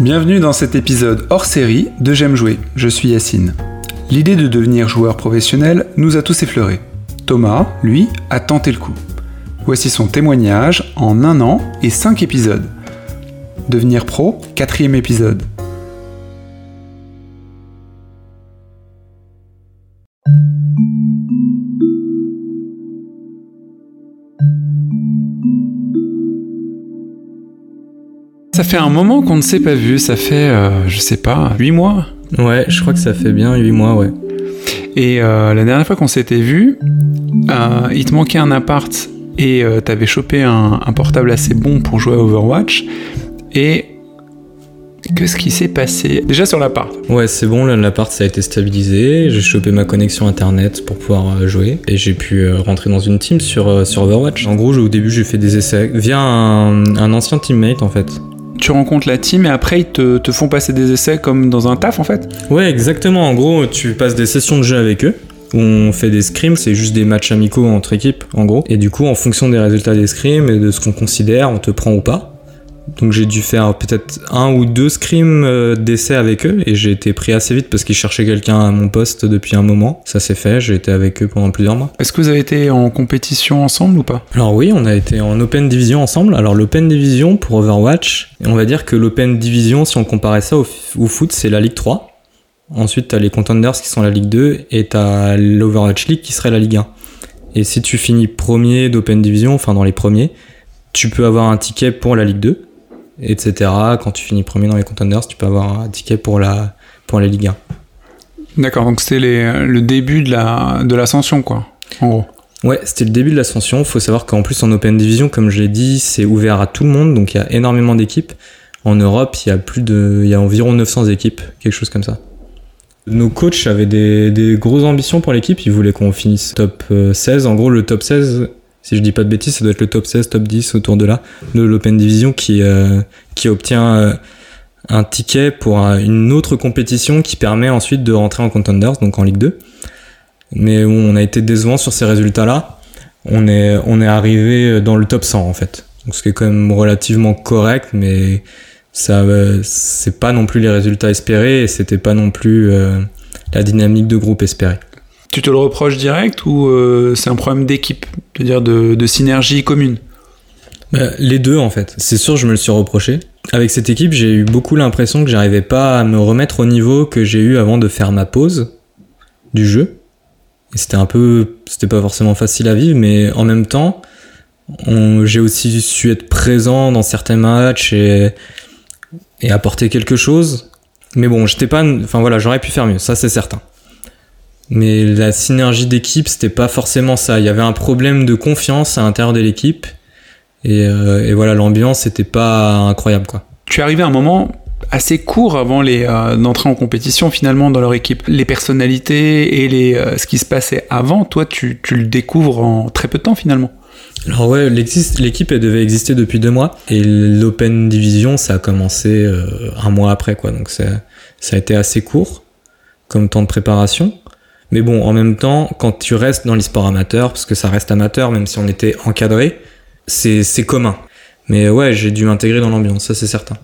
Bienvenue dans cet épisode hors série de J'aime jouer, je suis Yacine. L'idée de devenir joueur professionnel nous a tous effleurés. Thomas, lui, a tenté le coup. Voici son témoignage en un an et cinq épisodes. Devenir pro, quatrième épisode. Ça fait un moment qu'on ne s'est pas vu, ça fait, euh, je sais pas, 8 mois Ouais, je crois que ça fait bien 8 mois, ouais. Et euh, la dernière fois qu'on s'était vu, euh, il te manquait un appart et t'avais chopé un, un portable assez bon pour jouer à Overwatch. Et qu'est-ce qui s'est passé? Déjà sur l'appart. Ouais, c'est bon, là, l'appart ça a été stabilisé, j'ai chopé ma connexion internet pour pouvoir jouer et j'ai pu rentrer dans une team sur, sur Overwatch. En gros, au début, j'ai fait des essais via un, un ancien teammate en fait. Tu rencontres la team et après ils te, font passer des essais comme dans un taf en fait Ouais, exactement. En gros, tu passes des sessions de jeu avec eux. On fait des scrims, c'est juste des matchs amicaux entre équipes, en gros. Et du coup, en fonction des résultats des scrims et de ce qu'on considère, on te prend ou pas. Donc j'ai dû faire peut-être un ou deux scrims euh, d'essai avec eux et j'ai été pris assez vite parce qu'ils cherchaient quelqu'un à mon poste depuis un moment. Ça s'est fait, j'ai été avec eux pendant plusieurs mois. Est-ce que vous avez été en compétition ensemble ou pas? Alors oui, on a été en Open Division ensemble. Alors l'Open Division pour Overwatch, on va dire que l'Open Division, si on comparait ça au, au foot, c'est la Ligue 3. Ensuite, t'as les Contenders qui sont la Ligue 2 et t'as l'Overwatch League qui serait la Ligue 1. Et si tu finis premier d'Open Division, enfin dans les premiers, tu peux avoir un ticket pour la Ligue 2, etc. Quand tu finis premier dans les Contenders, tu peux avoir un ticket pour la, pour la Ligue 1. D'accord, donc c'était le début de la de l'ascension quoi, en gros. Ouais, c'était le début de l'ascension. Faut savoir qu'en plus en Open Division, comme je l'ai dit, c'est ouvert à tout le monde, donc il y a énormément d'équipes. En Europe, il y a plus de, il y a environ 900 équipes, quelque chose comme ça. Nos coachs avaient des, des grosses ambitions pour l'équipe. Ils voulaient qu'on finisse top euh, 16. En gros, le top 16, si je dis pas de bêtises, ça doit être le top 16, top 10 autour de là, de l'Open Division qui, euh, qui obtient euh, un ticket pour euh, une autre compétition qui permet ensuite de rentrer en Contenders, donc en Ligue 2 mais on a été décevant sur ces résultats-là. On est, on est arrivé dans le top 100 en fait. Donc ce qui est quand même relativement correct, mais ça, euh, c'est pas non plus les résultats espérés et c'était pas non plus euh, la dynamique de groupe espérée. Tu te le reproches direct ou euh, c'est un problème d'équipe, c'est-à-dire de, synergie commune? Bah, les deux en fait. C'est sûr, je me le suis reproché. Avec cette équipe, j'ai eu beaucoup l'impression que j'arrivais pas à me remettre au niveau que j'ai eu avant de faire ma pause du jeu. Et c'était un peu, c'était pas forcément facile à vivre, mais en même temps, j'ai aussi su être présent dans certains matchs et, et apporter quelque chose. Mais bon, j'étais pas, enfin voilà, j'aurais pu faire mieux, ça c'est certain. Mais la synergie d'équipe, c'était pas forcément ça. Il y avait un problème de confiance à l'intérieur de l'équipe. Et, euh, et voilà, l'ambiance était pas incroyable quoi. Tu es arrivé à un moment assez court avant les euh, d'entrer en compétition finalement dans leur équipe. Les personnalités et les euh, ce qui se passait avant, toi tu, tu le découvres en très peu de temps finalement. Alors ouais, l'équipe elle devait exister depuis deux mois et l'Open Division ça a commencé euh, un mois après quoi, donc ça, ça a été assez court comme temps de préparation. Mais bon, en même temps, quand tu restes dans l'e-sport amateur, parce que ça reste amateur, même si on était encadré, c'est commun. Mais ouais, j'ai dû m'intégrer dans l'ambiance, ça c'est certain.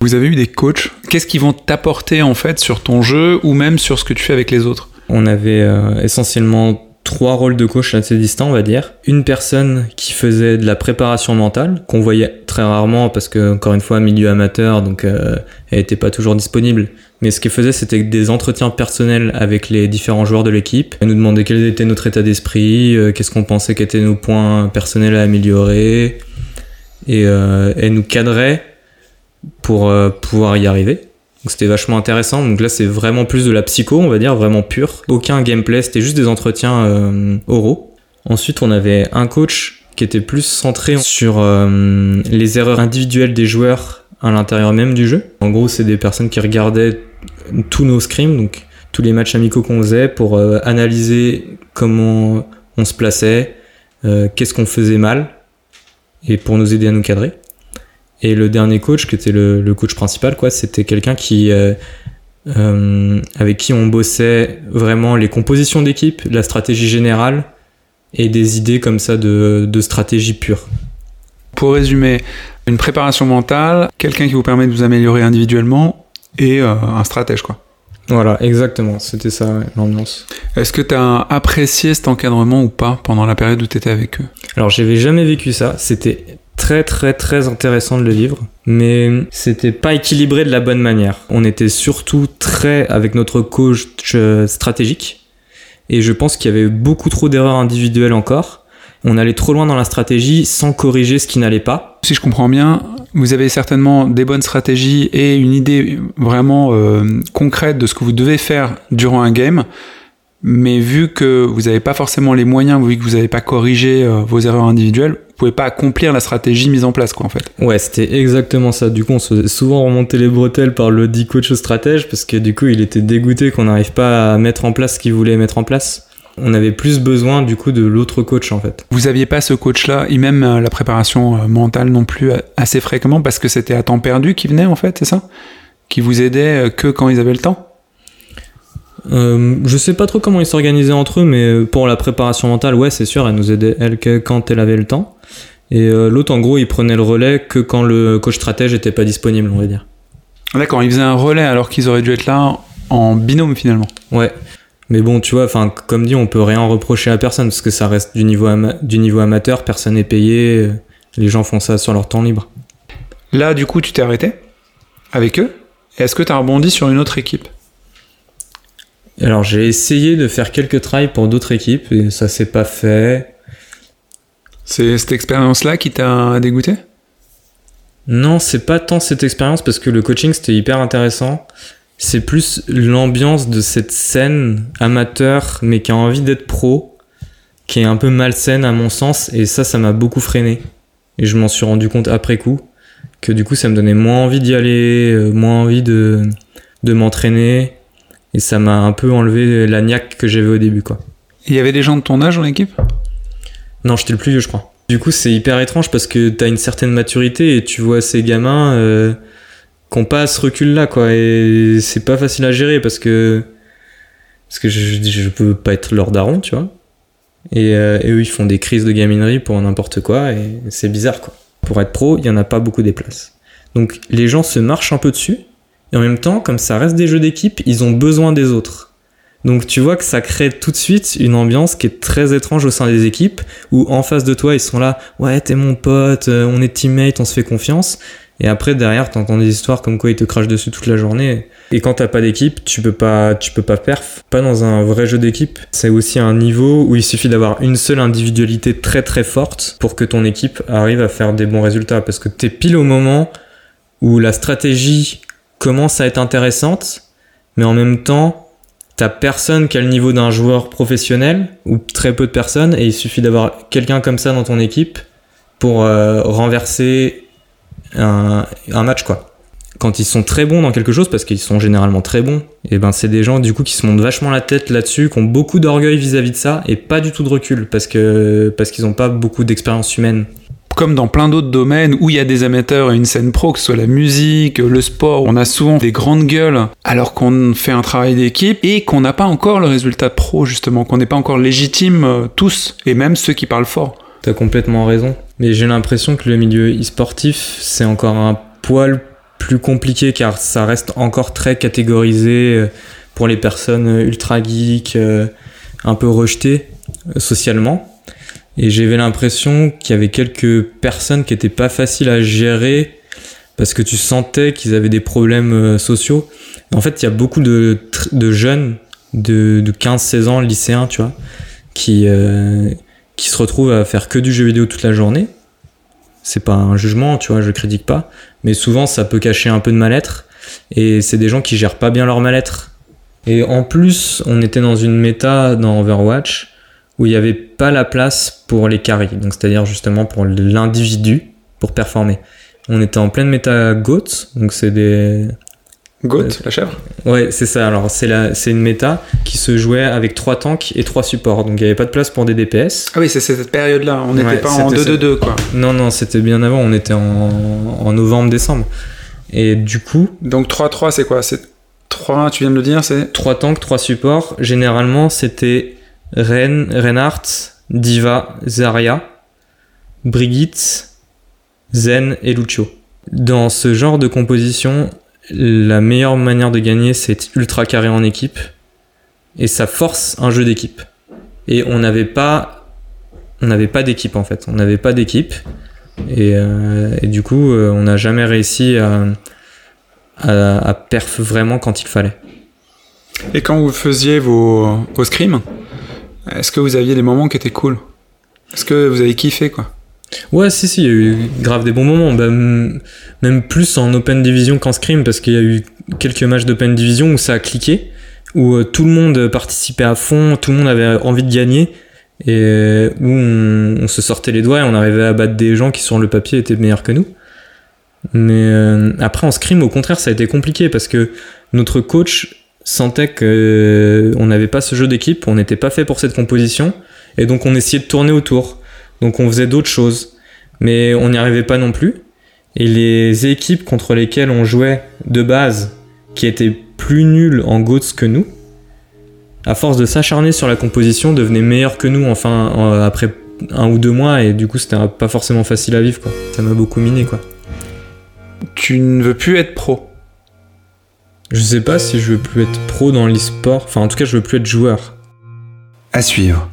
Vous avez eu des coachs. Qu'est-ce qu'ils vont t'apporter en fait sur ton jeu ou même sur ce que tu fais avec les autres? On avait euh, essentiellement trois rôles de coach assez distants, on va dire. Une personne qui faisait de la préparation mentale, qu'on voyait très rarement parce que, encore une fois, milieu amateur, donc euh, elle était pas toujours disponible. Mais ce qu'elle faisait, c'était des entretiens personnels avec les différents joueurs de l'équipe. Elle nous demandait quel était notre état d'esprit, euh, qu'est-ce qu'on pensait qu'étaient nos points personnels à améliorer. Et euh, elle nous cadrait pour euh, pouvoir y arriver. Donc c'était vachement intéressant. Donc là, c'est vraiment plus de la psycho, on va dire, vraiment pure. Aucun gameplay, c'était juste des entretiens euh, oraux. Ensuite, on avait un coach qui était plus centré sur euh, les erreurs individuelles des joueurs à l'intérieur même du jeu. En gros, c'est des personnes qui regardaient tous nos scrims, donc tous les matchs amicaux qu'on faisait pour euh, analyser comment on se plaçait, qu'est-ce qu'on faisait mal, et pour nous aider à nous cadrer. Et le dernier coach, qui était le, le coach principal, quoi, c'était quelqu'un qui euh, euh, avec qui on bossait vraiment les compositions d'équipe, la stratégie générale et des idées comme ça de, de stratégie pure. Pour résumer, Une préparation mentale, quelqu'un qui vous permet de vous améliorer individuellement et euh, un stratège, quoi. Voilà, exactement, c'était ça ouais, l'ambiance. Est-ce que tu as apprécié cet encadrement ou pas pendant la période où tu étais avec eux? Alors, j'avais jamais vécu ça, c'était très très très intéressant de le vivre, mais c'était pas équilibré de la bonne manière. On était surtout très avec notre coach euh, stratégique, et je pense qu'il y avait beaucoup trop d'erreurs individuelles encore. On allait trop loin dans la stratégie sans corriger ce qui n'allait pas. Si je comprends bien, vous avez certainement des bonnes stratégies et une idée vraiment euh, concrète de ce que vous devez faire durant un game. Mais vu que vous n'avez pas forcément les moyens, vu que vous n'avez pas corrigé euh, vos erreurs individuelles, vous pouvez pas accomplir la stratégie mise en place, quoi, en fait. Ouais, c'était exactement ça. Du coup, on se faisait souvent remonter les bretelles par le dit coach stratège parce que du coup, il était dégoûté qu'on n'arrive pas à mettre en place ce qu'il voulait mettre en place on avait plus besoin du coup de l'autre coach en fait. Vous aviez pas ce coach-là, et même euh, la préparation euh, mentale non plus assez fréquemment parce que c'était à temps perdu qui venait en fait, c'est ça? Qui vous aidait que quand ils avaient le temps? Euh, je sais pas trop comment ils s'organisaient entre eux, mais pour la préparation mentale, ouais, c'est sûr, elle nous aidait elle que quand elle avait le temps. Et l'autre, en gros, il prenait le relais que quand le coach stratège était pas disponible, on va dire. D'accord, il faisait un relais alors qu'ils auraient dû être là en binôme finalement. Ouais. Mais bon, tu vois, enfin, comme dit, on peut rien reprocher à personne parce que ça reste du niveau, du niveau amateur, personne n'est payé, euh, les gens font ça sur leur temps libre. Là, du coup, tu t'es arrêté avec eux Est-ce que tu as rebondi sur une autre équipe? Alors, j'ai essayé de faire quelques tries pour d'autres équipes et ça s'est pas fait. C'est cette expérience-là qui t'a dégoûté? Non, c'est pas tant cette expérience parce que le coaching c'était hyper intéressant c'est plus l'ambiance de cette scène amateur, mais qui a envie d'être pro, qui est un peu malsaine à mon sens, et ça, ça m'a beaucoup freiné. Et je m'en suis rendu compte après coup, que du coup, ça me donnait moins envie d'y aller, euh, moins envie de, de m'entraîner, et ça m'a un peu enlevé la niaque que j'avais au début, quoi. Il y avait des gens de ton âge dans l'équipe? Non, j'étais le plus vieux, je crois. Du coup, c'est hyper étrange parce que t'as une certaine maturité et tu vois ces gamins. Euh, qu'on pas ce recul là quoi et c'est pas facile à gérer parce que parce que je, je peux pas être leur daron tu vois et, euh, et, eux ils font des crises de gaminerie pour n'importe quoi et c'est bizarre quoi pour être pro il y en a pas beaucoup des places donc les gens se marchent un peu dessus et en même temps comme ça reste des jeux d'équipe ils ont besoin des autres donc tu vois que ça crée tout de suite une ambiance qui est très étrange au sein des équipes où en face de toi ils sont là ouais t'es mon pote euh, on est teammate on se fait confiance et après, derrière, t'entends des histoires comme quoi ils te crachent dessus toute la journée. Et quand t'as pas d'équipe, tu peux pas, tu peux pas perf. Pas dans un vrai jeu d'équipe. C'est aussi un niveau où il suffit d'avoir une seule individualité très très forte pour que ton équipe arrive à faire des bons résultats. Parce que t'es pile au moment où la stratégie commence à être intéressante, mais en même temps, t'as personne qui a le niveau d'un joueur professionnel, ou très peu de personnes, et il suffit d'avoir quelqu'un comme ça dans ton équipe pour euh, renverser un, match quoi. Quand ils sont très bons dans quelque chose, parce qu'ils sont généralement très bons, et ben c'est des gens du coup qui se montent vachement la tête là-dessus, qui ont beaucoup d'orgueil vis-à-vis de ça et pas du tout de recul parce que parce qu'ils n'ont pas beaucoup d'expérience humaine comme dans plein d'autres domaines où il y a des amateurs et une scène pro, que ce soit la musique, le sport, on a souvent des grandes gueules alors qu'on fait un travail d'équipe et qu'on n'a pas encore le résultat pro justement, qu'on n'est pas encore légitime euh, tous et même ceux qui parlent fort. T'as complètement raison. Mais j'ai l'impression que le milieu e-sportif, c'est encore un poil plus compliqué car ça reste encore très catégorisé euh, pour les personnes ultra geeks, euh, un peu rejetées euh, socialement. Et j'avais l'impression qu'il y avait quelques personnes qui étaient pas faciles à gérer parce que tu sentais qu'ils avaient des problèmes sociaux. En fait, il y a beaucoup de, de jeunes de, de 15-16 ans, lycéens, tu vois, qui, qui se retrouvent à faire que du jeu vidéo toute la journée. C'est pas un jugement, tu vois, je critique pas, mais souvent ça peut cacher un peu de mal-être et c'est des gens qui gèrent pas bien leur mal-être. Et en plus, on était dans une méta dans Overwatch où il n'y avait pas la place pour les carries, donc c'est-à-dire justement pour l'individu pour performer. On était en pleine méta GOAT, donc c'est des Goat, la chèvre? Ouais, c'est ça. Alors, c'est, la, c'est une méta qui se jouait avec trois tanks et trois supports. Donc, il n'y avait pas de place pour des DPS. Ah oui, c'est cette période-là. On n'était pas en 2-2-2, quoi. Non, non, c'était bien avant. On était en, en novembre-décembre. Et du coup. Donc, 3-3, c'est quoi? C'est 3, tu viens de le dire, c'est. 3 tanks, 3 supports. Généralement, c'était Ren, Reinhardt, Diva, Zarya, Brigitte, Zen et Lucio. Dans ce genre de composition, la meilleure manière de gagner, c'est ultra carré en équipe. Et ça force un jeu d'équipe. Et on n'avait pas, on n'avait pas d'équipe en fait. On n'avait pas d'équipe. Et, euh, du coup, euh, on n'a jamais réussi à, à, à, perf vraiment quand il fallait. Et quand vous faisiez vos, vos scrims, est-ce que vous aviez des moments qui étaient cool? Est-ce que vous avez kiffé quoi? Ouais, si, si, il y a eu grave des bons moments. Bah, même plus en Open Division qu'en Scrim, parce qu'il y a eu quelques matchs d'Open Division où ça a cliqué, où euh, tout le monde participait à fond, tout le monde avait envie de gagner, et où on, on, se sortait les doigts et on arrivait à battre des gens qui, sur le papier, étaient meilleurs que nous. Mais euh, après, en Scrim, au contraire, ça a été compliqué, parce que notre coach sentait qu'on euh, n'avait pas ce jeu d'équipe, on n'était pas fait pour cette composition, et donc on essayait de tourner autour. Donc on faisait d'autres choses. Mais on n'y arrivait pas non plus. Et les équipes contre lesquelles on jouait de base, qui étaient plus nulles en GOATS que nous, à force de s'acharner sur la composition, devenaient meilleures que nous, enfin, après un ou deux mois, et du coup, c'était pas forcément facile à vivre, quoi. Ça m'a beaucoup miné, quoi. Tu ne veux plus être pro Je sais pas si je veux plus être pro dans l'e-sport, enfin, en tout cas, je veux plus être joueur. À suivre.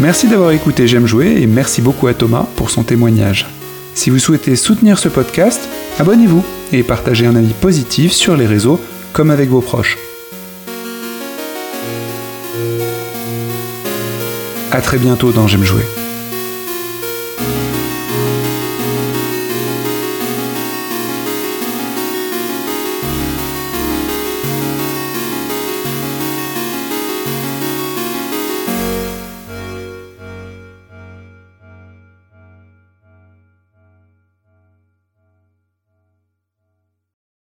Merci d'avoir écouté J'aime jouer et merci beaucoup à Thomas pour son témoignage. Si vous souhaitez soutenir ce podcast, abonnez-vous et partagez un avis positif sur les réseaux comme avec vos proches. A très bientôt dans J'aime jouer.